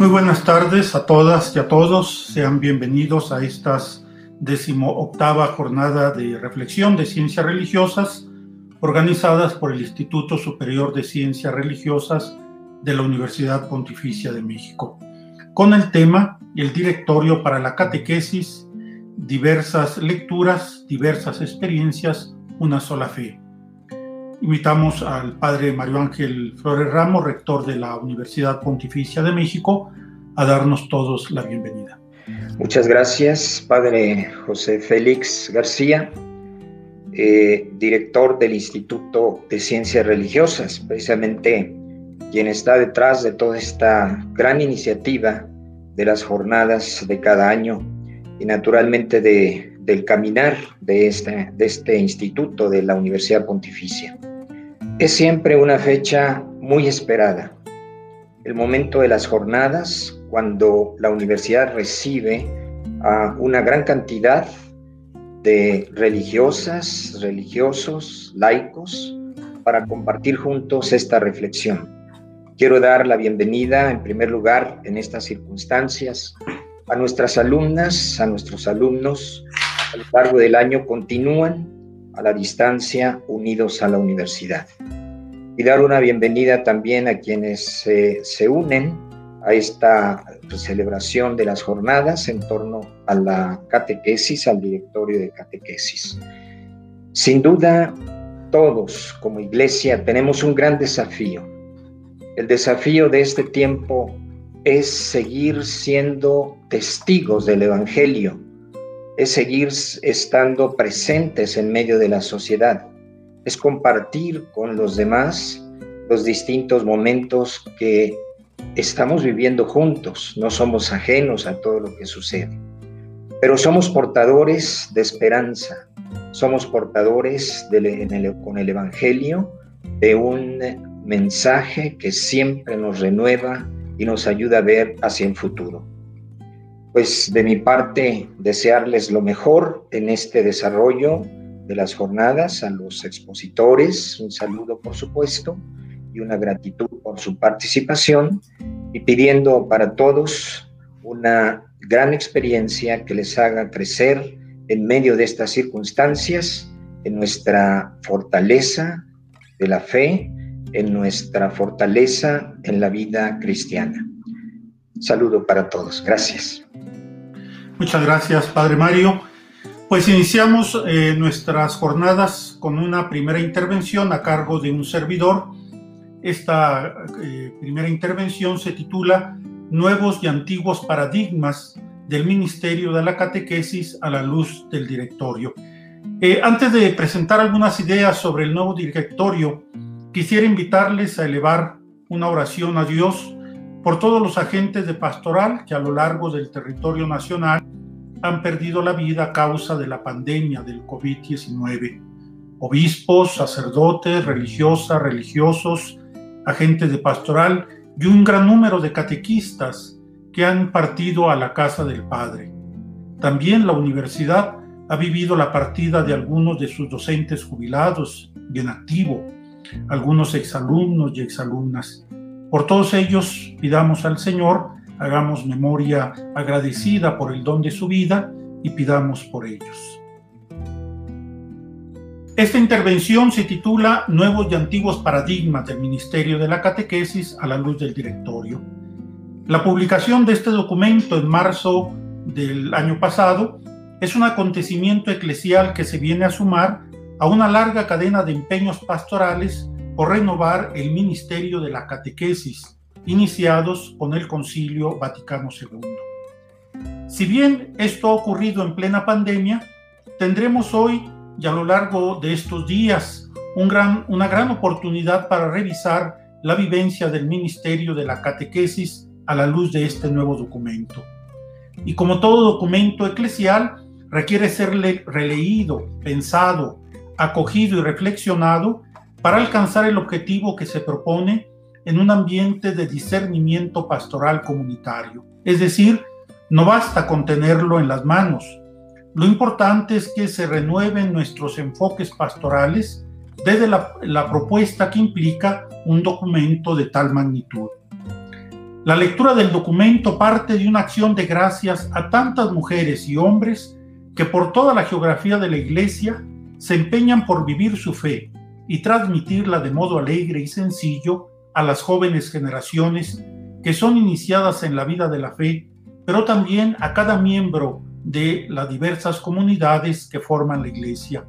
Muy buenas tardes a todas y a todos. Sean bienvenidos a estas decimoctava jornada de reflexión de ciencias religiosas organizadas por el Instituto Superior de Ciencias Religiosas de la Universidad Pontificia de México, con el tema El Directorio para la Catequesis, diversas lecturas, diversas experiencias, una sola fe. Invitamos al padre Mario Ángel Flores Ramos, rector de la Universidad Pontificia de México, a darnos todos la bienvenida. Muchas gracias, padre José Félix García, eh, director del Instituto de Ciencias Religiosas, precisamente quien está detrás de toda esta gran iniciativa de las jornadas de cada año y naturalmente de, del caminar de este instituto de la Universidad Pontificia. Es siempre una fecha muy esperada, el momento de las jornadas, cuando la universidad recibe a una gran cantidad de religiosas, religiosos, laicos, para compartir juntos esta reflexión. Quiero dar la bienvenida, en primer lugar, en estas circunstancias, a nuestras alumnas, a nuestros alumnos, a lo largo del año continúan a la distancia unidos a la universidad. Y dar una bienvenida también a quienes se unen a esta celebración de las jornadas en torno a la catequesis, al directorio de catequesis. Sin duda, todos como iglesia tenemos un gran desafío. El desafío de este tiempo es seguir siendo testigos del Evangelio, es seguir estando presentes en medio de la sociedad, es compartir con los demás los distintos momentos que estamos viviendo juntos, no somos ajenos a todo lo que sucede, pero somos portadores de esperanza, somos portadores con el Evangelio de un mensaje que siempre nos renueva y nos ayuda a ver hacia el futuro. Pues de mi parte, desearles lo mejor en este desarrollo de las jornadas, a los expositores, un saludo por supuesto y una gratitud por su participación y pidiendo para todos una gran experiencia que les haga crecer en medio de estas circunstancias, en nuestra fortaleza de la fe, en nuestra fortaleza en la vida cristiana. Saludo para todos. Gracias. Muchas gracias, Padre Mario. Pues iniciamos eh, nuestras jornadas con una primera intervención a cargo de un servidor. Esta eh, primera intervención se titula Nuevos y antiguos paradigmas del Ministerio de la Catequesis a la luz del directorio. Eh, antes de presentar algunas ideas sobre el nuevo directorio, quisiera invitarles a elevar una oración a Dios por todos los agentes de pastoral que a lo largo del territorio nacional han perdido la vida a causa de la pandemia del COVID-19. Obispos, sacerdotes, religiosas, religiosos, agentes de pastoral y un gran número de catequistas que han partido a la casa del Padre. También la universidad ha vivido la partida de algunos de sus docentes jubilados y en activo, algunos exalumnos y exalumnas. Por todos ellos pidamos al Señor hagamos memoria agradecida por el don de su vida y pidamos por ellos. Esta intervención se titula Nuevos y antiguos paradigmas del Ministerio de la Catequesis a la luz del directorio. La publicación de este documento en marzo del año pasado es un acontecimiento eclesial que se viene a sumar a una larga cadena de empeños pastorales por renovar el Ministerio de la Catequesis, iniciados con el Concilio Vaticano II. Si bien esto ha ocurrido en plena pandemia, tendremos hoy y a lo largo de estos días una gran oportunidad para revisar la vivencia del Ministerio de la Catequesis a la luz de este nuevo documento. Y como todo documento eclesial, requiere ser releído, pensado, acogido y reflexionado para alcanzar el objetivo que se propone en un ambiente de discernimiento pastoral comunitario. Es decir, no basta con tenerlo en las manos. Lo importante es que se renueven nuestros enfoques pastorales desde la, propuesta que implica un documento de tal magnitud. La lectura del documento parte de una acción de gracias a tantas mujeres y hombres que por toda la geografía de la Iglesia se empeñan por vivir su fe y transmitirla de modo alegre y sencillo a las jóvenes generaciones que son iniciadas en la vida de la fe, pero también a cada miembro de las diversas comunidades que forman la Iglesia.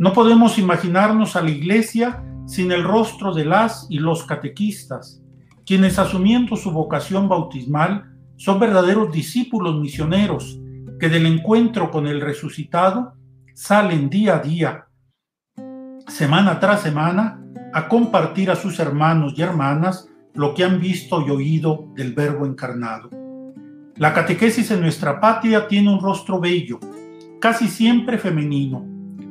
No podemos imaginarnos a la Iglesia sin el rostro de las y los catequistas, quienes asumiendo su vocación bautismal son verdaderos discípulos misioneros que del encuentro con el resucitado salen día a día, semana tras semana, a compartir a sus hermanos y hermanas lo que han visto y oído del Verbo encarnado. La catequesis en nuestra patria tiene un rostro bello, casi siempre femenino,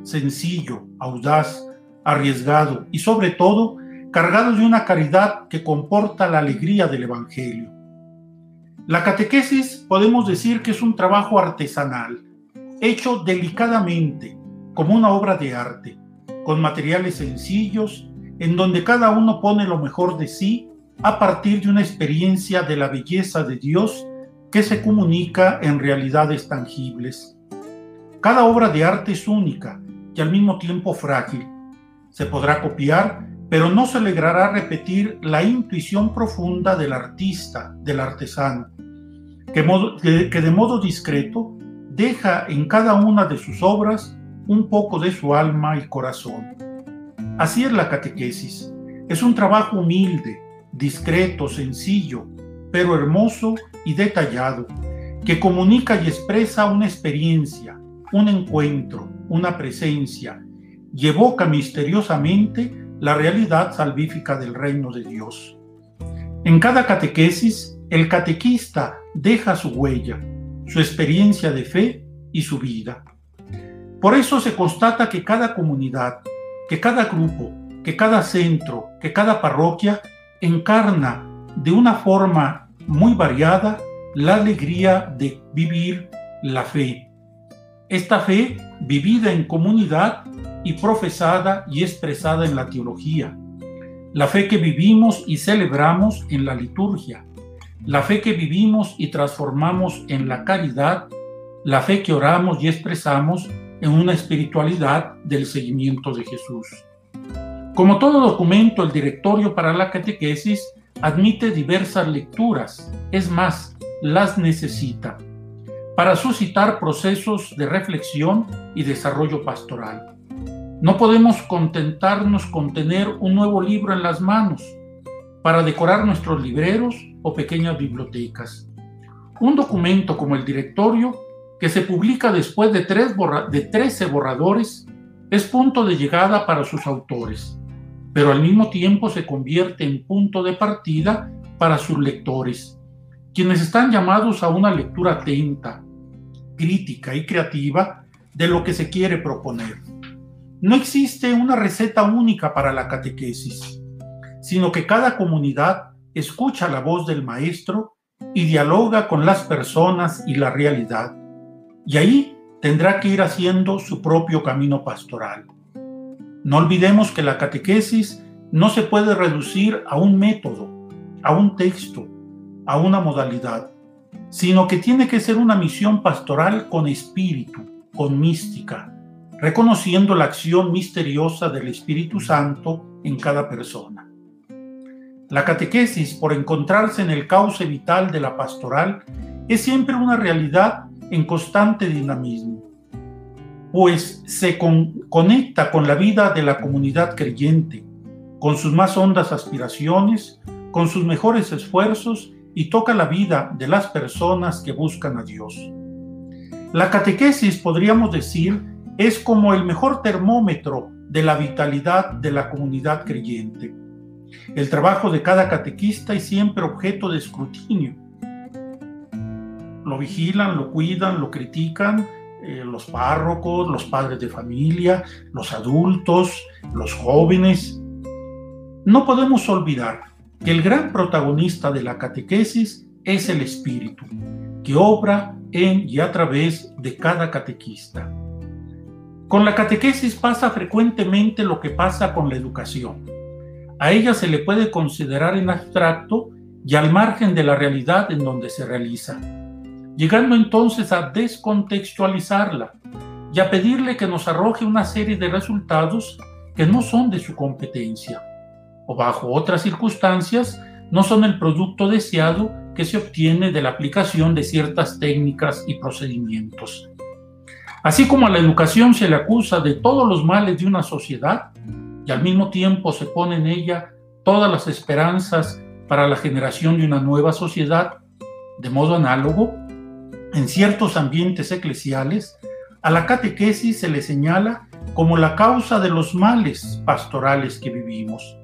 sencillo, audaz, arriesgado y sobre todo cargado de una caridad que comporta la alegría del Evangelio. La catequesis podemos decir que es un trabajo artesanal, hecho delicadamente, como una obra de arte, con materiales sencillos, en donde cada uno pone lo mejor de sí a partir de una experiencia de la belleza de Dios que se comunica en realidades tangibles. Cada obra de arte es única y al mismo tiempo frágil. Se podrá copiar, pero no se logrará repetir la intuición profunda del artista, del artesano que, de modo discreto deja en cada una de sus obras un poco de su alma y corazón. Así es la catequesis. Es un trabajo humilde, discreto, sencillo, pero hermoso y detallado, que comunica y expresa una experiencia, un encuentro, una presencia, y evoca misteriosamente la realidad salvífica del reino de Dios. En cada catequesis, el catequista deja su huella, su experiencia de fe y su vida. Por eso se constata que cada comunidad, que cada grupo, que cada centro, que cada parroquia encarna de una forma muy variada la alegría de vivir la fe. Esta fe vivida en comunidad y profesada y expresada en la teología. La fe que vivimos y celebramos en la liturgia la fe que vivimos y transformamos en la caridad, la fe que oramos y expresamos en una espiritualidad del seguimiento de Jesús. Como todo documento, el directorio para la catequesis admite diversas lecturas, es más, las necesita, para suscitar procesos de reflexión y desarrollo pastoral. No podemos contentarnos con tener un nuevo libro en las manos para decorar nuestros libreros o pequeñas bibliotecas. Un documento como el directorio, que se publica después de, tres de 13 borradores, es punto de llegada para sus autores, pero al mismo tiempo se convierte en punto de partida para sus lectores, quienes están llamados a una lectura atenta, crítica y creativa de lo que se quiere proponer. No existe una receta única para la catequesis, sino que cada comunidad escucha la voz del Maestro y dialoga con las personas y la realidad. Y ahí tendrá que ir haciendo su propio camino pastoral. No olvidemos que la catequesis no se puede reducir a un método, a un texto, a una modalidad, sino que tiene que ser una misión pastoral con espíritu, con mística, reconociendo la acción misteriosa del Espíritu Santo en cada persona. La catequesis, por encontrarse en el cauce vital de la pastoral, es siempre una realidad en constante dinamismo, pues se conecta con la vida de la comunidad creyente, con sus más hondas aspiraciones, con sus mejores esfuerzos y toca la vida de las personas que buscan a Dios. La catequesis, podríamos decir, es como el mejor termómetro de la vitalidad de la comunidad creyente el trabajo de cada catequista es siempre objeto de escrutinio. Lo vigilan, lo cuidan, lo critican eh, los párrocos, los padres de familia, los adultos, los jóvenes. No podemos olvidar que el gran protagonista de la catequesis es el Espíritu, que obra en y a través de cada catequista. Con la catequesis pasa frecuentemente lo que pasa con la educación a ella se le puede considerar en abstracto y al margen de la realidad en donde se realiza, llegando entonces a descontextualizarla y a pedirle que nos arroje una serie de resultados que no son de su competencia, o bajo otras circunstancias no son el producto deseado que se obtiene de la aplicación de ciertas técnicas y procedimientos. Así como a la educación se le acusa de todos los males de una sociedad y al mismo tiempo se pone en ella todas las esperanzas para la generación de una nueva sociedad, de modo análogo, en ciertos ambientes eclesiales, a la catequesis se le señala como la causa de los males pastorales que vivimos,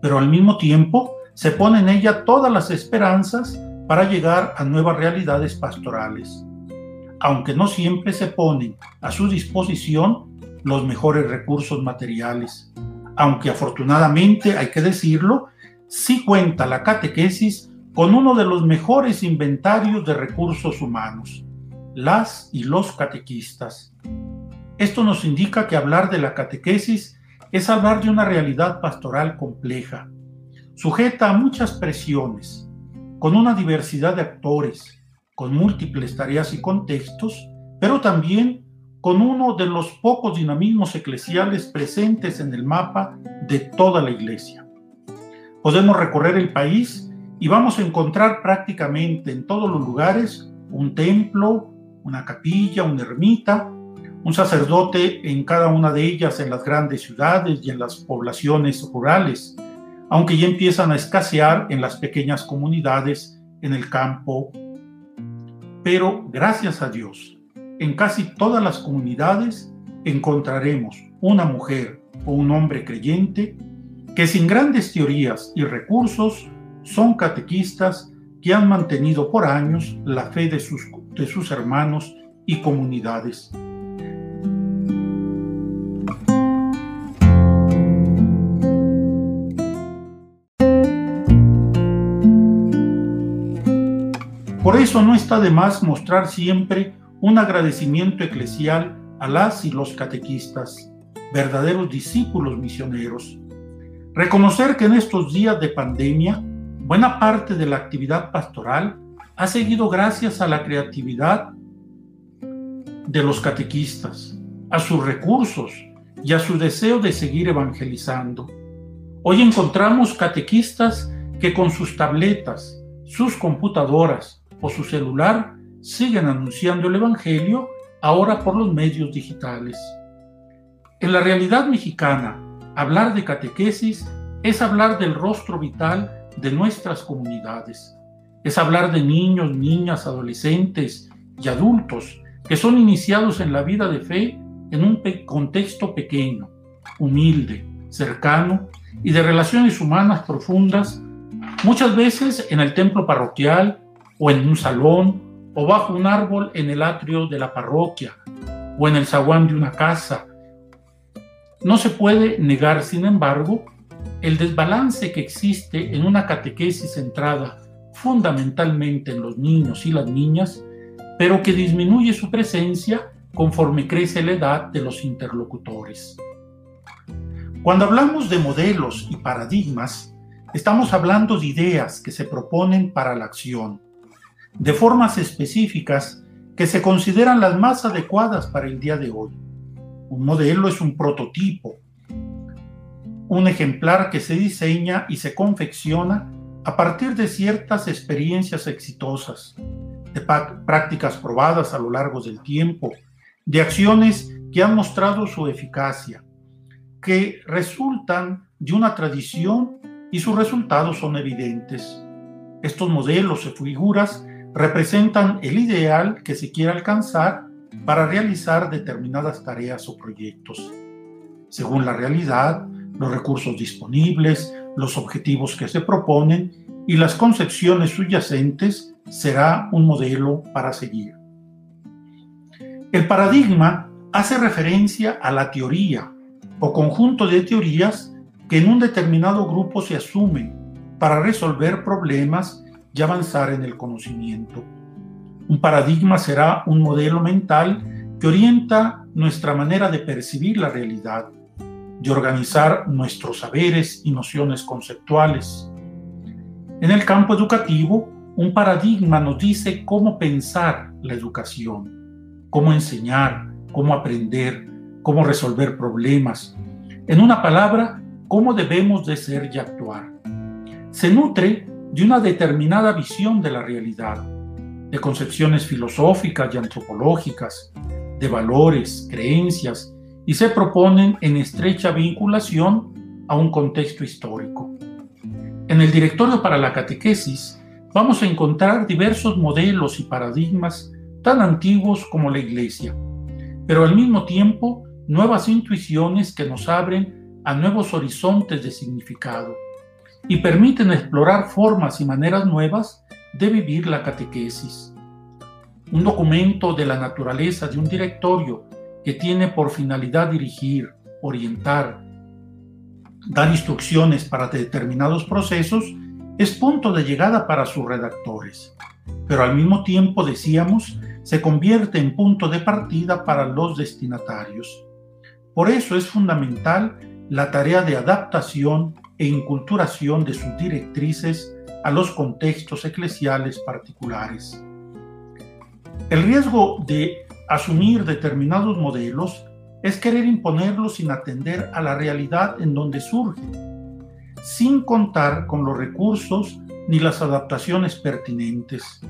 pero al mismo tiempo se pone en ella todas las esperanzas para llegar a nuevas realidades pastorales, aunque no siempre se ponen a su disposición los mejores recursos materiales, aunque afortunadamente, hay que decirlo, sí cuenta la catequesis con uno de los mejores inventarios de recursos humanos, las y los catequistas. Esto nos indica que hablar de la catequesis es hablar de una realidad pastoral compleja, sujeta a muchas presiones, con una diversidad de actores, con múltiples tareas y contextos, pero también con uno de los pocos dinamismos eclesiales presentes en el mapa de toda la iglesia. Podemos recorrer el país y vamos a encontrar prácticamente en todos los lugares un templo, una capilla, una ermita, un sacerdote en cada una de ellas en las grandes ciudades y en las poblaciones rurales, aunque ya empiezan a escasear en las pequeñas comunidades en el campo. Pero gracias a Dios, en casi todas las comunidades encontraremos una mujer o un hombre creyente que sin grandes teorías y recursos son catequistas que han mantenido por años la fe de sus, de sus hermanos y comunidades. Por eso no está de más mostrar siempre un agradecimiento eclesial a las y los catequistas, verdaderos discípulos misioneros. Reconocer que en estos días de pandemia, buena parte de la actividad pastoral ha seguido gracias a la creatividad de los catequistas, a sus recursos y a su deseo de seguir evangelizando. Hoy encontramos catequistas que con sus tabletas, sus computadoras, o su celular siguen anunciando el Evangelio ahora por los medios digitales. En la realidad mexicana, hablar de catequesis es hablar del rostro vital de nuestras comunidades. Es hablar de niños, niñas, adolescentes y adultos que son iniciados en la vida de fe en un contexto pequeño, humilde, cercano y de relaciones humanas profundas, muchas veces en el templo parroquial o en un salón, o bajo un árbol en el atrio de la parroquia, o en el zaguán de una casa. No se puede negar, sin embargo, el desbalance que existe en una catequesis centrada fundamentalmente en los niños y las niñas, pero que disminuye su presencia conforme crece la edad de los interlocutores. Cuando hablamos de modelos y paradigmas, estamos hablando de ideas que se proponen para la acción, de formas específicas que se consideran las más adecuadas para el día de hoy. Un modelo es un prototipo, un ejemplar que se diseña y se confecciona a partir de ciertas experiencias exitosas, de prácticas probadas a lo largo del tiempo, de acciones que han mostrado su eficacia, que resultan de una tradición y sus resultados son evidentes. Estos modelos o figuras representan el ideal que se quiere alcanzar para realizar determinadas tareas o proyectos. Según la realidad, los recursos disponibles, los objetivos que se proponen y las concepciones subyacentes será un modelo para seguir. El paradigma hace referencia a la teoría o conjunto de teorías que en un determinado grupo se asumen para resolver problemas y avanzar en el conocimiento. Un paradigma será un modelo mental que orienta nuestra manera de percibir la realidad, de organizar nuestros saberes y nociones conceptuales. En el campo educativo, un paradigma nos dice cómo pensar la educación, cómo enseñar, cómo aprender, cómo resolver problemas. En una palabra, cómo debemos de ser y actuar. Se nutre de una determinada visión de la realidad, de concepciones filosóficas y antropológicas, de valores, creencias, y se proponen en estrecha vinculación a un contexto histórico. En el directorio para la catequesis vamos a encontrar diversos modelos y paradigmas tan antiguos como la Iglesia, pero al mismo tiempo nuevas intuiciones que nos abren a nuevos horizontes de significado y permiten explorar formas y maneras nuevas de vivir la catequesis. Un documento de la naturaleza de un directorio que tiene por finalidad dirigir, orientar, dar instrucciones para determinados procesos, es punto de llegada para sus redactores, pero al mismo tiempo, decíamos, se convierte en punto de partida para los destinatarios. Por eso es fundamental la tarea de adaptación e inculturación de sus directrices a los contextos eclesiales particulares. El riesgo de asumir determinados modelos es querer imponerlos sin atender a la realidad en donde surgen, sin contar con los recursos ni las adaptaciones pertinentes.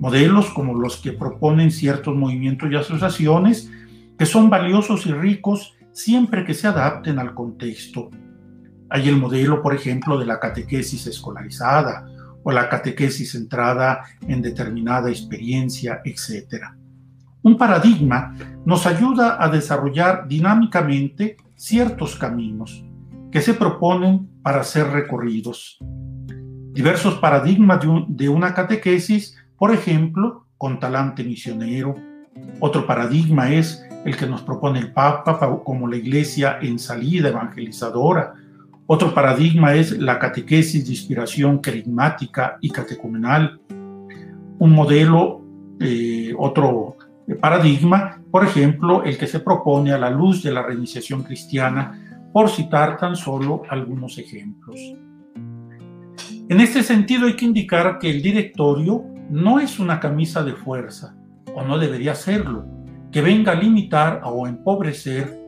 Modelos como los que proponen ciertos movimientos y asociaciones que son valiosos y ricos siempre que se adapten al contexto. Hay el modelo, por ejemplo, de la catequesis escolarizada o la catequesis centrada en determinada experiencia, etc. Un paradigma nos ayuda a desarrollar dinámicamente ciertos caminos que se proponen para ser recorridos. Diversos paradigmas de, una catequesis, por ejemplo, con talante misionero. Otro paradigma es el que nos propone el Papa como la iglesia en salida evangelizadora. Otro paradigma es la catequesis de inspiración carismática y catecumenal. Un modelo, eh, otro paradigma, por ejemplo, el que se propone a la luz de la reiniciación cristiana, por citar tan solo algunos ejemplos. En este sentido hay que indicar que el directorio no es una camisa de fuerza, o no debería serlo, que venga a limitar o empobrecer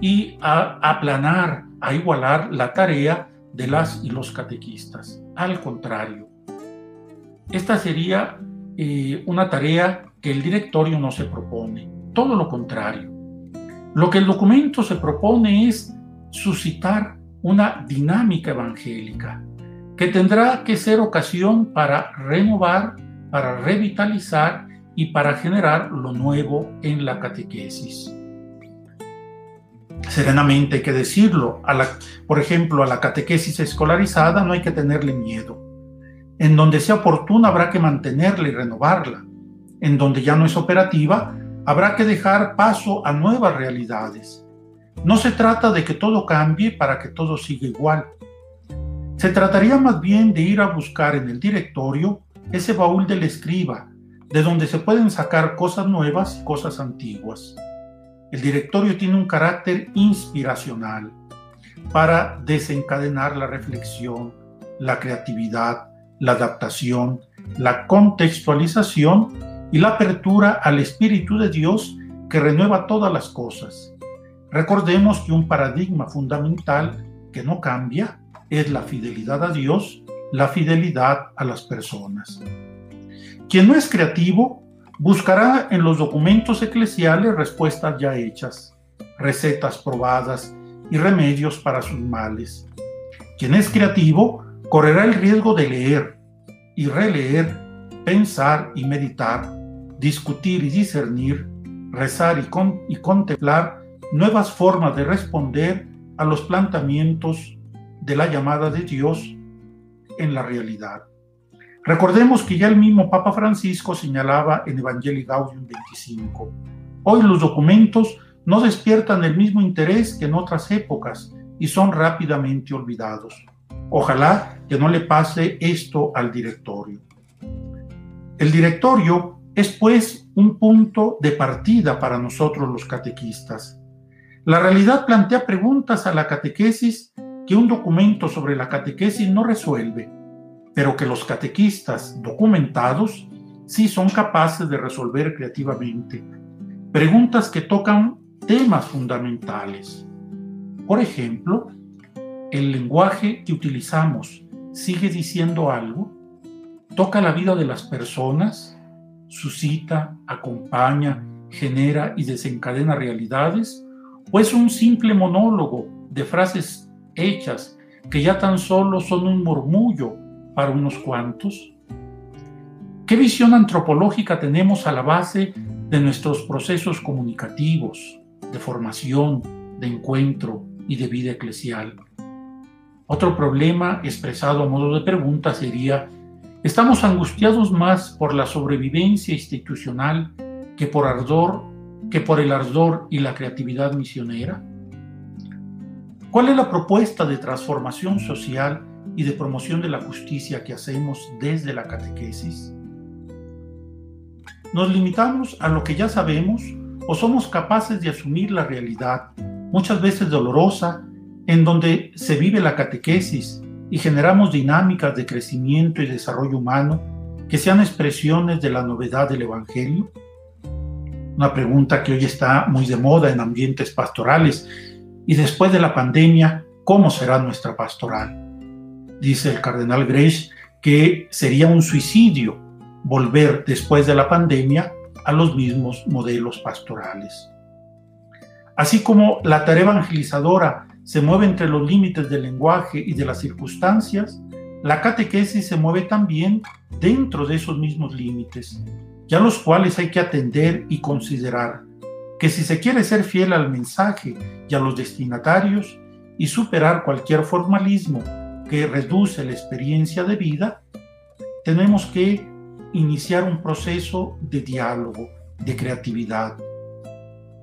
y a aplanar, a igualar la tarea de las y los catequistas. Al contrario, esta sería eh, una tarea que el directorio no se propone, todo lo contrario. Lo que el documento se propone es suscitar una dinámica evangélica que tendrá que ser ocasión para renovar, para revitalizar y para generar lo nuevo en la catequesis. Serenamente hay que decirlo, por ejemplo, a la catequesis escolarizada no hay que tenerle miedo. En donde sea oportuna habrá que mantenerla y renovarla en donde ya no es operativa, habrá que dejar paso a nuevas realidades. No se trata de que todo cambie para que todo siga igual. Se trataría más bien de ir a buscar en el directorio ese baúl del escriba, de donde se pueden sacar cosas nuevas y cosas antiguas. El directorio tiene un carácter inspiracional para desencadenar la reflexión, la creatividad, la adaptación, la contextualización y la apertura al Espíritu de Dios que renueva todas las cosas. Recordemos que un paradigma fundamental que no cambia es la fidelidad a Dios, la fidelidad a las personas. Quien no es creativo buscará en los documentos eclesiales respuestas ya hechas, recetas probadas y remedios para sus males. Quien es creativo correrá el riesgo de leer y releer, pensar y meditar discutir y discernir, rezar y, contemplar nuevas formas de responder a los planteamientos de la llamada de Dios en la realidad. Recordemos que ya el mismo Papa Francisco señalaba en Evangelii Gaudium 25, hoy los documentos no despiertan el mismo interés que en otras épocas y son rápidamente olvidados. Ojalá que no le pase esto al directorio. El directorio es pues un punto de partida para nosotros los catequistas. La realidad plantea preguntas a la catequesis que un documento sobre la catequesis no resuelve, pero que los catequistas documentados sí son capaces de resolver creativamente preguntas que tocan temas fundamentales. Por ejemplo, ¿el lenguaje que utilizamos sigue diciendo algo? ¿Toca la vida de las personas? ¿Suscita, acompaña, genera y desencadena realidades? ¿O es un simple monólogo de frases hechas que ya tan solo son un murmullo para unos cuantos? ¿Qué visión antropológica tenemos a la base de nuestros procesos comunicativos, de formación, de encuentro y de vida eclesial? Otro problema expresado a modo de pregunta sería, ¿estamos angustiados más por la sobrevivencia institucional que por ardor, que por el ardor y la creatividad misionera? ¿Cuál es la propuesta de transformación social y de promoción de la justicia que hacemos desde la catequesis? ¿Nos limitamos a lo que ya sabemos o somos capaces de asumir la realidad, muchas veces dolorosa, en donde se vive la catequesis y generamos dinámicas de crecimiento y desarrollo humano que sean expresiones de la novedad del Evangelio? Una pregunta que hoy está muy de moda en ambientes pastorales y después de la pandemia, ¿cómo será nuestra pastoral? Dice el cardenal Grech que sería un suicidio volver después de la pandemia a los mismos modelos pastorales. Así como la tarea evangelizadora se mueve entre los límites del lenguaje y de las circunstancias, la catequesis se mueve también dentro de esos mismos límites, ya los cuales hay que atender y considerar que si se quiere ser fiel al mensaje y a los destinatarios y superar cualquier formalismo que reduce la experiencia de vida, tenemos que iniciar un proceso de diálogo, de creatividad,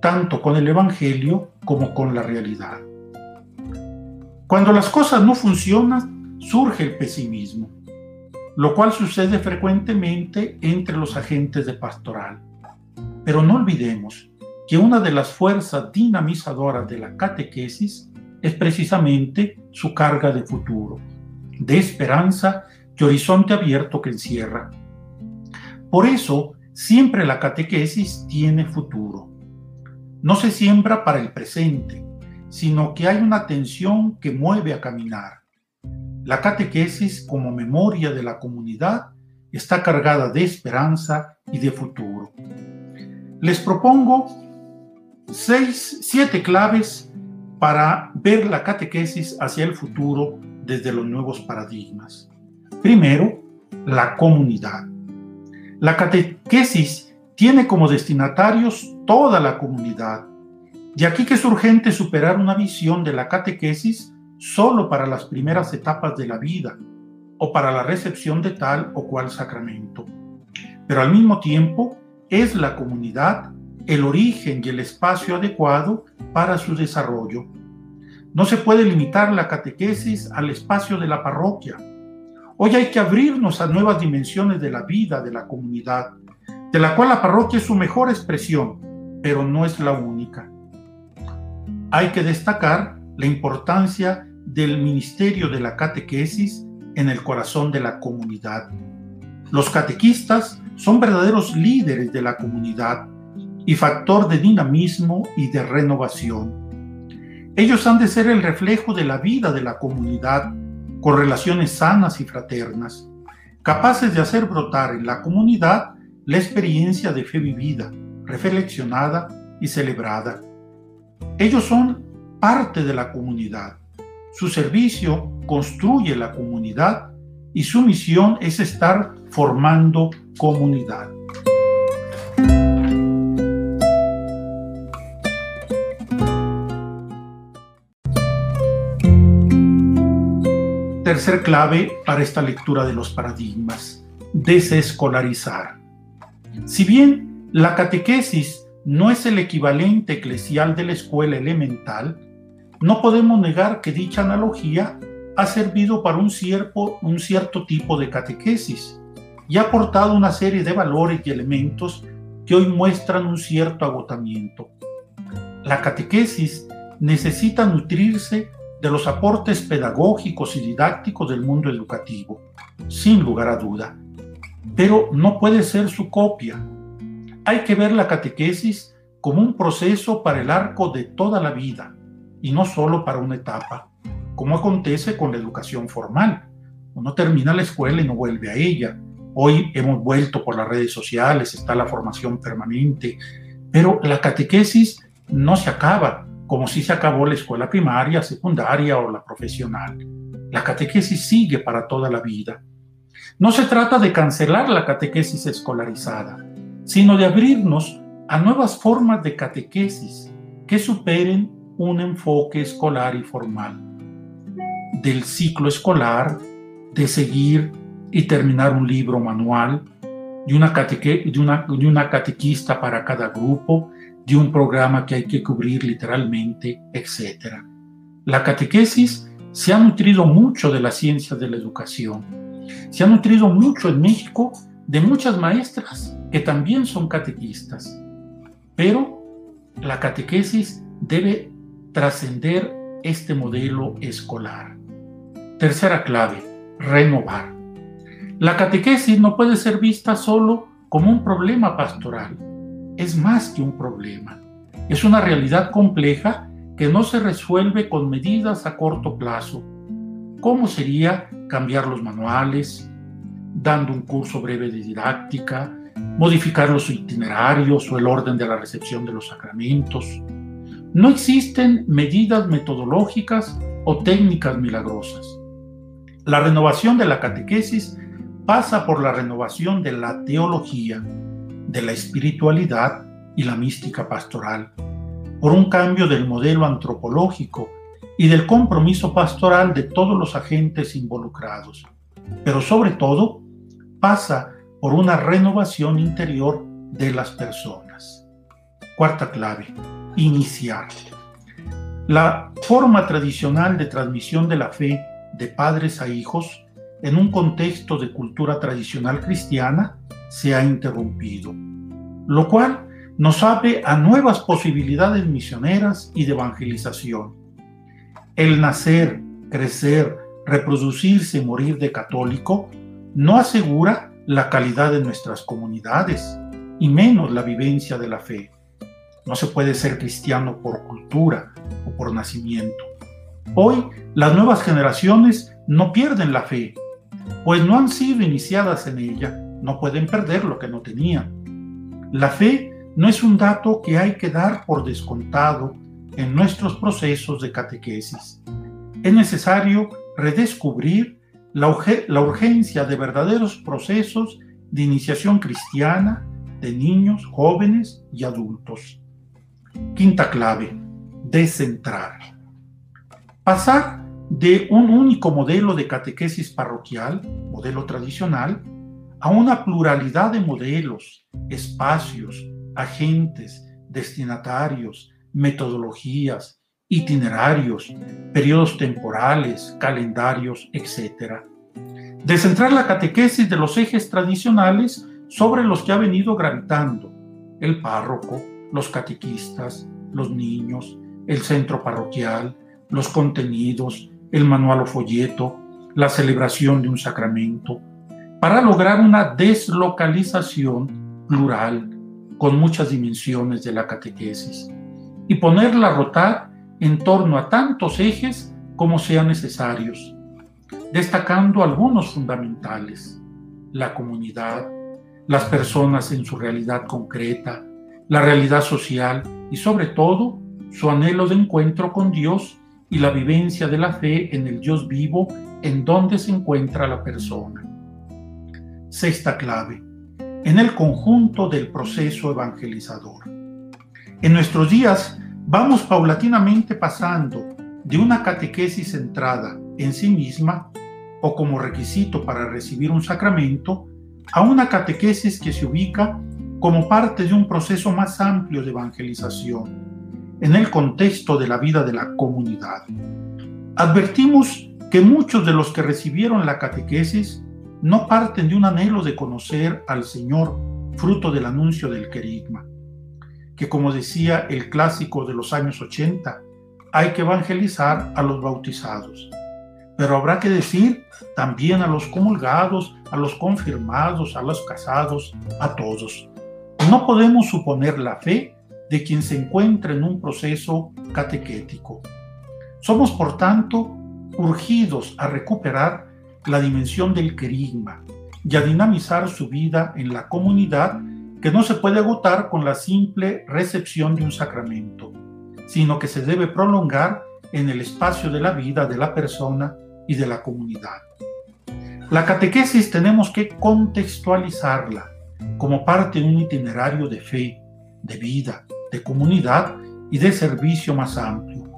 tanto con el Evangelio como con la realidad. Cuando las cosas no funcionan, surge el pesimismo, lo cual sucede frecuentemente entre los agentes de pastoral. Pero no olvidemos que una de las fuerzas dinamizadoras de la catequesis es precisamente su carga de futuro, de esperanza y horizonte abierto que encierra. Por eso, siempre la catequesis tiene futuro. No se siembra para el presente, sino que hay una tensión que mueve a caminar. La catequesis como memoria de la comunidad está cargada de esperanza y de futuro. Les propongo seis, siete claves para ver la catequesis hacia el futuro desde los nuevos paradigmas. Primero, la comunidad. La catequesis tiene como destinatarios toda la comunidad. De aquí que es urgente superar una visión de la catequesis solo para las primeras etapas de la vida o para la recepción de tal o cual sacramento. Pero al mismo tiempo es la comunidad el origen y el espacio adecuado para su desarrollo. No se puede limitar la catequesis al espacio de la parroquia. Hoy hay que abrirnos a nuevas dimensiones de la vida de la comunidad, de la cual la parroquia es su mejor expresión, pero no es la única. Hay que destacar la importancia del ministerio de la catequesis en el corazón de la comunidad. Los catequistas son verdaderos líderes de la comunidad y factor de dinamismo y de renovación. Ellos han de ser el reflejo de la vida de la comunidad, con relaciones sanas y fraternas, capaces de hacer brotar en la comunidad la experiencia de fe vivida, reflexionada y celebrada. Ellos son parte de la comunidad. Su servicio construye la comunidad y su misión es estar formando comunidad. Tercer clave para esta lectura de los paradigmas, desescolarizar. Si bien la catequesis no es el equivalente eclesial de la escuela elemental, no podemos negar que dicha analogía ha servido para un cierto, un cierto tipo de catequesis y ha aportado una serie de valores y elementos que hoy muestran un cierto agotamiento. La catequesis necesita nutrirse de los aportes pedagógicos y didácticos del mundo educativo. sin lugar a duda, pero no puede ser su copia. Hay que ver la catequesis como un proceso para el arco de toda la vida y no solo para una etapa, como acontece con la educación formal. Uno termina la escuela y no vuelve a ella. Hoy hemos vuelto por las redes sociales, está la formación permanente, pero la catequesis no se acaba, como si se acabó la escuela primaria, secundaria o la profesional. La catequesis sigue para toda la vida. No se trata de cancelar la catequesis escolarizada, sino de abrirnos a nuevas formas de catequesis que superen un enfoque escolar y formal. Del ciclo escolar, de seguir y terminar un libro manual, de una, catequista para cada grupo, de un programa que hay que cubrir literalmente, etc. La catequesis se ha nutrido mucho de la ciencia de la educación. Se ha nutrido mucho en México de muchas maestras que también son catequistas. Pero la catequesis debe trascender este modelo escolar. Tercera clave, renovar. La catequesis no puede ser vista solo como un problema pastoral es más que un problema. Es una realidad compleja que no se resuelve con medidas a corto plazo. ¿Cómo sería cambiar los manuales, dando un curso breve de didáctica, modificar los itinerarios o el orden de la recepción de los sacramentos? No existen medidas metodológicas o técnicas milagrosas. La renovación de la catequesis pasa por la renovación de la teología, de la espiritualidad y la mística pastoral, por un cambio del modelo antropológico y del compromiso pastoral de todos los agentes involucrados, pero sobre todo pasa por una renovación interior de las personas. Cuarta clave, iniciar. La forma tradicional de transmisión de la fe de padres a hijos en un contexto de cultura tradicional cristiana se ha interrumpido, lo cual nos abre a nuevas posibilidades misioneras y de evangelización. El nacer, crecer, reproducirse y morir de católico no asegura la calidad de nuestras comunidades y menos la vivencia de la fe. No se puede ser cristiano por cultura o por nacimiento. Hoy las nuevas generaciones no pierden la fe, pues no han sido iniciadas en ella no pueden perder lo que no tenían. La fe no es un dato que hay que dar por descontado en nuestros procesos de catequesis. Es necesario redescubrir la, urgencia de verdaderos procesos de iniciación cristiana de niños, jóvenes y adultos. Quinta clave, descentrar. Pasar de un único modelo de catequesis parroquial, modelo tradicional, a una pluralidad de modelos, espacios, agentes, destinatarios, metodologías, itinerarios, periodos temporales, calendarios, etc. Descentrar la catequesis de los ejes tradicionales sobre los que ha venido gravitando el párroco, los catequistas, los niños, el centro parroquial, los contenidos, el manual o folleto, la celebración de un sacramento, para lograr una deslocalización plural con muchas dimensiones de la catequesis y ponerla a rotar en torno a tantos ejes como sean necesarios, destacando algunos fundamentales, la comunidad, las personas en su realidad concreta, la realidad social y sobre todo su anhelo de encuentro con Dios y la vivencia de la fe en el Dios vivo en donde se encuentra la persona. Sexta clave, en el conjunto del proceso evangelizador. En nuestros días vamos paulatinamente pasando de una catequesis centrada en sí misma o como requisito para recibir un sacramento a una catequesis que se ubica como parte de un proceso más amplio de evangelización en el contexto de la vida de la comunidad. Advertimos que muchos de los que recibieron la catequesis no parten de un anhelo de conocer al Señor, fruto del anuncio del querigma, que como decía el clásico de los años 80, hay que evangelizar a los bautizados. pero habrá que decir también a los comulgados, a los confirmados, a los casados, a todos. No podemos suponer la fe de quien se encuentra en un proceso catequético. Somos, por tanto, urgidos a recuperar la dimensión del querigma y a dinamizar su vida en la comunidad que no se puede agotar con la simple recepción de un sacramento, sino que se debe prolongar en el espacio de la vida de la persona y de la comunidad. La catequesis tenemos que contextualizarla como parte de un itinerario de fe, de vida, de comunidad y de servicio más amplio.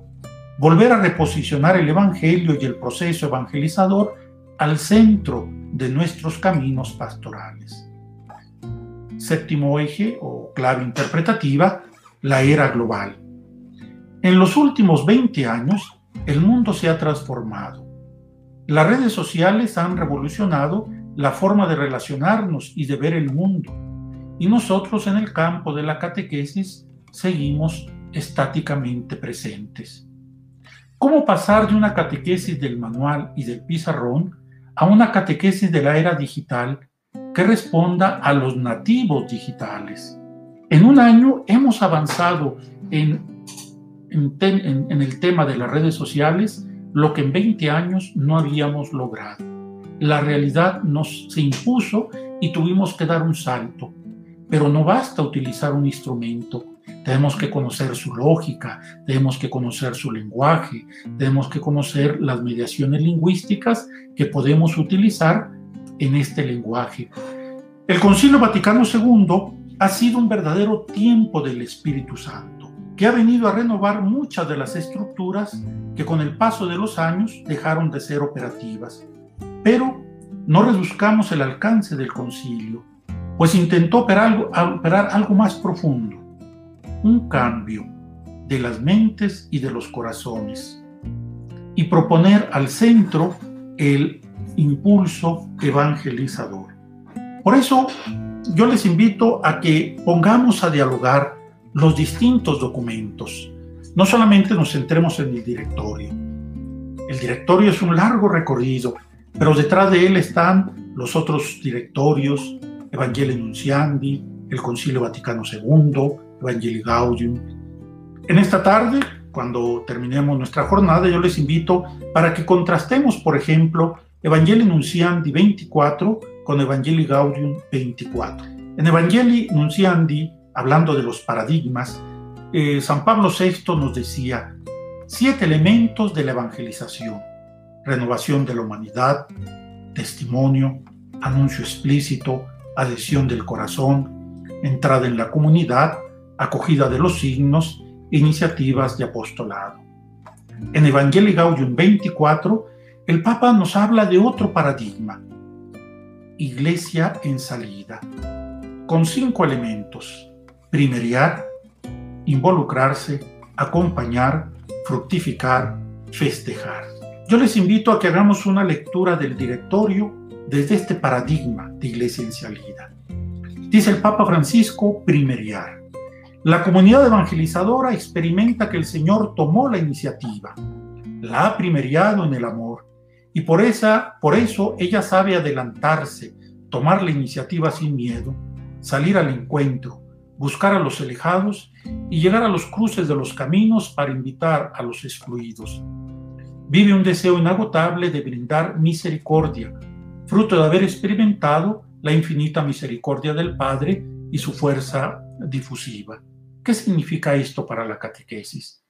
Volver a reposicionar el Evangelio y el proceso evangelizador al centro de nuestros caminos pastorales. Séptimo eje o clave interpretativa, la era global. En los últimos 20 años, el mundo se ha transformado. Las redes sociales han revolucionado la forma de relacionarnos y de ver el mundo, y nosotros en el campo de la catequesis seguimos estáticamente presentes. ¿Cómo pasar de una catequesis del manual y del pizarrón a una catequesis de la era digital que responda a los nativos digitales? En un año hemos avanzado en, el tema de las redes sociales lo que en 20 años no habíamos logrado. La realidad nos se impuso y tuvimos que dar un salto. Pero no basta utilizar un instrumento, tenemos que conocer su lógica, tenemos que conocer su lenguaje, tenemos que conocer las mediaciones lingüísticas que podemos utilizar en este lenguaje. El Concilio Vaticano II ha sido un verdadero tiempo del Espíritu Santo, que ha venido a renovar muchas de las estructuras que con el paso de los años dejaron de ser operativas. Pero no reduzcamos el alcance del concilio pues intentó operar algo, más profundo, un cambio de las mentes y de los corazones, y proponer al centro el impulso evangelizador. Por eso yo les invito a que pongamos a dialogar los distintos documentos. No solamente nos centremos en el directorio. El directorio es un largo recorrido, pero detrás de él están los otros directorios, Evangelii Nunciandi, el Concilio Vaticano II, Evangelii Gaudium. En esta tarde, cuando terminemos nuestra jornada, yo les invito para que contrastemos, por ejemplo, Evangelii Nunciandi 24 con Evangelii Gaudium 24. En Evangelii Nunciandi, hablando de los paradigmas, eh, San Pablo VI nos decía siete elementos de la evangelización. Renovación de la humanidad, testimonio, anuncio explícito, adhesión del corazón, entrada en la comunidad, acogida de los signos, iniciativas de apostolado. En Evangelii Gaudium 24, el Papa nos habla de otro paradigma, iglesia en salida, con cinco elementos, primeriar, involucrarse, acompañar, fructificar, festejar. Yo les invito a que hagamos una lectura del directorio desde este paradigma de iglesia en salida. Dice el Papa Francisco, primeriar. La comunidad evangelizadora experimenta que el Señor tomó la iniciativa, la ha primeriado en el amor, y por, esa, por eso ella sabe adelantarse, tomar la iniciativa sin miedo, salir al encuentro, buscar a los alejados y llegar a los cruces de los caminos para invitar a los excluidos. Vive un deseo inagotable de brindar misericordia, fruto de haber experimentado la infinita misericordia del Padre y su fuerza difusiva. ¿Qué significa esto para la catequesis?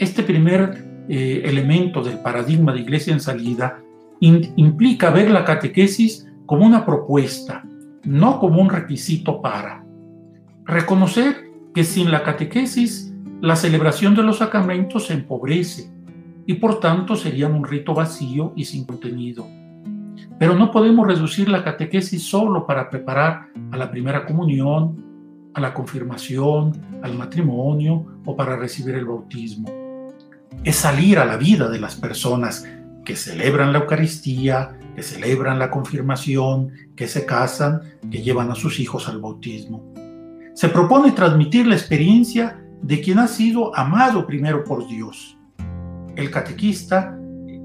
Este primer eh, elemento del paradigma de iglesia en salida implica ver la catequesis como una propuesta, no como un requisito para. Reconocer que sin la catequesis la celebración de los sacramentos se empobrece y por tanto serían un rito vacío y sin contenido pero no podemos reducir la catequesis solo para preparar a la primera comunión, a la confirmación, al matrimonio o para recibir el bautismo. Es salir a la vida de las personas que celebran la Eucaristía, que celebran la confirmación, que se casan, que llevan a sus hijos al bautismo. Se propone transmitir la experiencia de quien ha sido amado primero por Dios. El catequista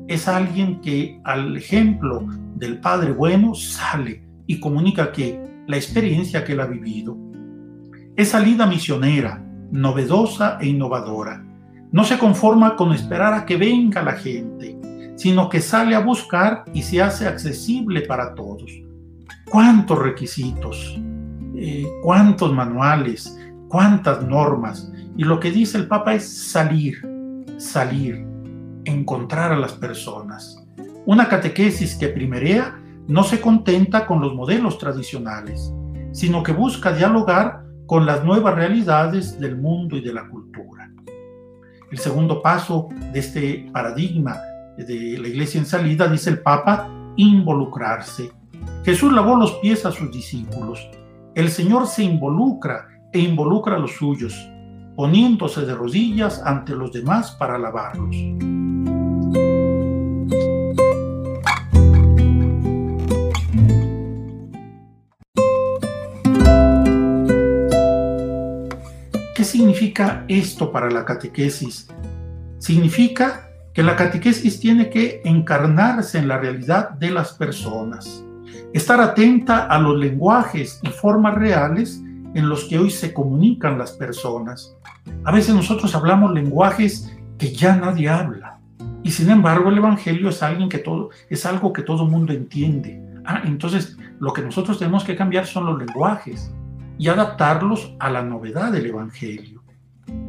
es alguien que al ejemplo del Padre bueno sale y comunica que la experiencia que él ha vivido. Es salida misionera, novedosa e innovadora. No se conforma con esperar a que venga la gente, sino que sale a buscar y se hace accesible para todos. ¿Cuántos requisitos? Eh, ¿Cuántos manuales? ¿Cuántas normas? Y lo que dice el Papa es salir, salir, encontrar a las personas. Una catequesis que primerea no se contenta con los modelos tradicionales, sino que busca dialogar con las nuevas realidades del mundo y de la cultura. El segundo paso de este paradigma de la iglesia en salida, dice el Papa, involucrarse. Jesús lavó los pies a sus discípulos. El Señor se involucra e involucra a los suyos, poniéndose de rodillas ante los demás para lavarlos. ¿Qué significa esto para la catequesis? Significa que la catequesis tiene que encarnarse en la realidad de las personas, estar atenta a los lenguajes y formas reales en los que hoy se comunican las personas. A veces nosotros hablamos lenguajes que ya nadie habla. Y sin embargo el Evangelio es, alguien que todo, es algo que todo mundo entiende. Ah, entonces lo que nosotros tenemos que cambiar son los lenguajes y adaptarlos a la novedad del Evangelio.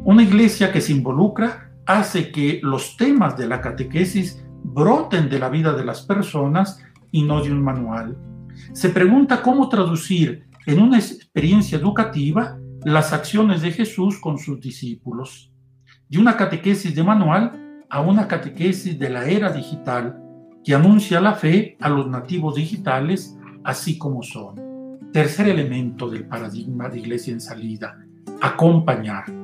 Una iglesia que se involucra hace que los temas de la catequesis broten de la vida de las personas y no de un manual. Se pregunta cómo traducir en una experiencia educativa las acciones de Jesús con sus discípulos. De una catequesis de manual a una catequesis de la era digital que anuncia la fe a los nativos digitales así como son. Tercer elemento del paradigma de iglesia en salida, acompañar.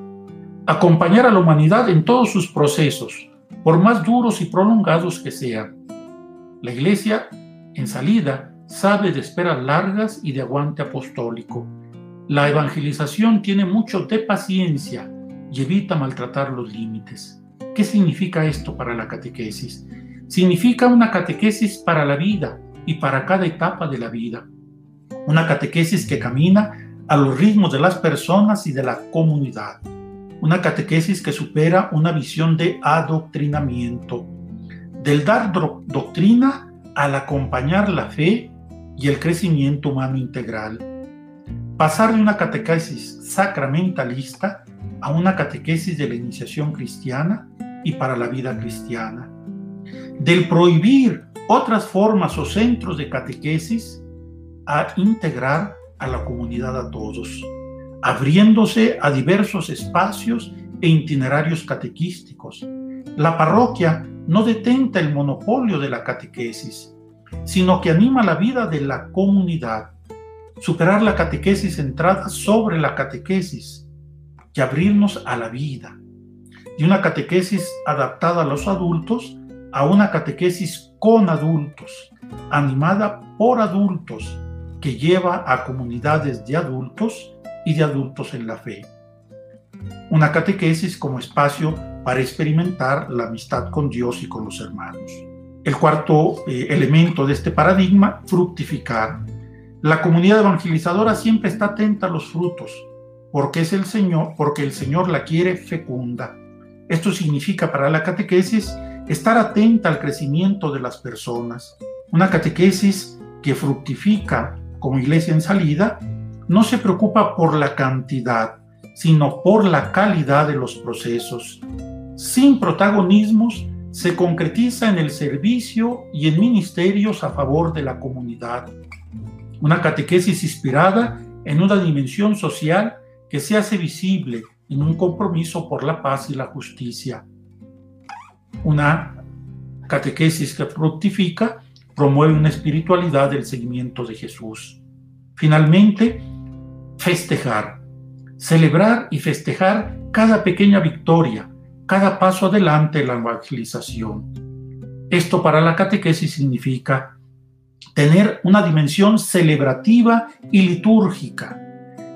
Acompañar a la humanidad en todos sus procesos, por más duros y prolongados que sean. La iglesia en salida sabe de esperas largas y de aguante apostólico. La evangelización tiene mucho de paciencia y evita maltratar los límites. ¿Qué significa esto para la catequesis? Significa una catequesis para la vida y para cada etapa de la vida una catequesis que camina a los ritmos de las personas y de la comunidad, una catequesis que supera una visión de adoctrinamiento, del dar doctrina al acompañar la fe y el crecimiento humano integral, pasar de una catequesis sacramentalista a una catequesis de la iniciación cristiana y para la vida cristiana, del prohibir otras formas o centros de catequesis a integrar a la comunidad a todos, abriéndose a diversos espacios e itinerarios catequísticos. La parroquia no detenta el monopolio de la catequesis, sino que anima la vida de la comunidad, superar la catequesis centrada sobre la catequesis y abrirnos a la vida, de una catequesis adaptada a los adultos a una catequesis con adultos, animada por adultos, que lleva a comunidades de adultos y de adultos en la fe. Una catequesis como espacio para experimentar la amistad con Dios y con los hermanos. El cuarto eh, elemento de este paradigma, fructificar. La comunidad evangelizadora siempre está atenta a los frutos, porque es el Señor, porque el Señor la quiere fecunda. Esto significa para la catequesis estar atenta al crecimiento de las personas. Una catequesis que fructifica como iglesia en salida, no se preocupa por la cantidad, sino por la calidad de los procesos. Sin protagonismos, se concretiza en el servicio y en ministerios a favor de la comunidad. Una catequesis inspirada en una dimensión social que se hace visible en un compromiso por la paz y la justicia. Una catequesis que fructifica promueve una espiritualidad del seguimiento de Jesús. Finalmente, festejar, celebrar y festejar cada pequeña victoria, cada paso adelante en la evangelización. Esto para la catequesis significa tener una dimensión celebrativa y litúrgica,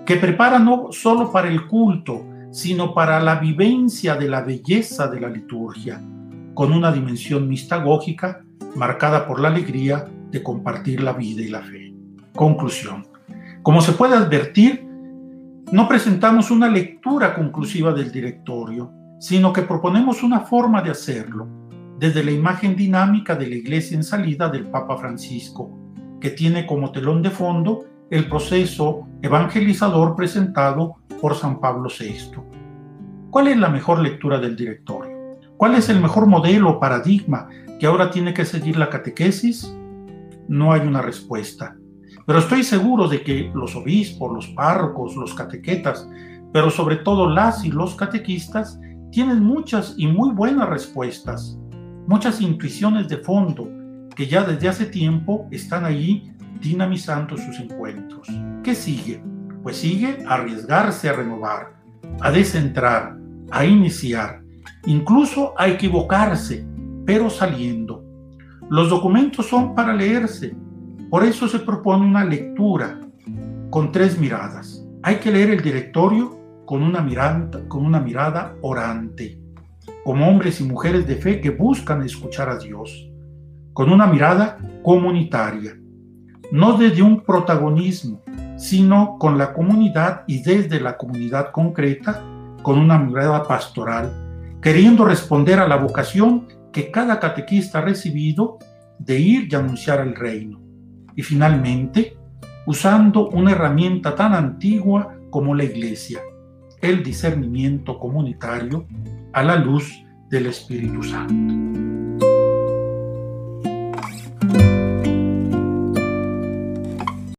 que prepara no solo para el culto, sino para la vivencia de la belleza de la liturgia, con una dimensión mistagógica marcada por la alegría de compartir la vida y la fe. Conclusión. Como se puede advertir, no presentamos una lectura conclusiva del directorio, sino que proponemos una forma de hacerlo, desde la imagen dinámica de la iglesia en salida del Papa Francisco, que tiene como telón de fondo el proceso evangelizador presentado por San Pablo VI. ¿Cuál es la mejor lectura del directorio? ¿Cuál es el mejor modelo o paradigma que ahora tiene que seguir la catequesis? No hay una respuesta. Pero estoy seguro de que los obispos, los párrocos, los catequetas, pero sobre todo las y los catequistas, tienen muchas y muy buenas respuestas, muchas intuiciones de fondo que ya desde hace tiempo están allí dinamizando sus encuentros. ¿Qué sigue? Pues sigue arriesgarse a renovar, a descentrar, a iniciar, incluso a equivocarse, pero saliendo. Los documentos son para leerse, por eso se propone una lectura con tres miradas. Hay que leer el directorio con una mirada, orante, como hombres y mujeres de fe que buscan escuchar a Dios, con una mirada comunitaria, no desde un protagonismo, sino con la comunidad y desde la comunidad concreta, con una mirada pastoral, queriendo responder a la vocación que cada catequista ha recibido de ir y anunciar el reino. Y finalmente, usando una herramienta tan antigua como la iglesia, el discernimiento comunitario a la luz del Espíritu Santo.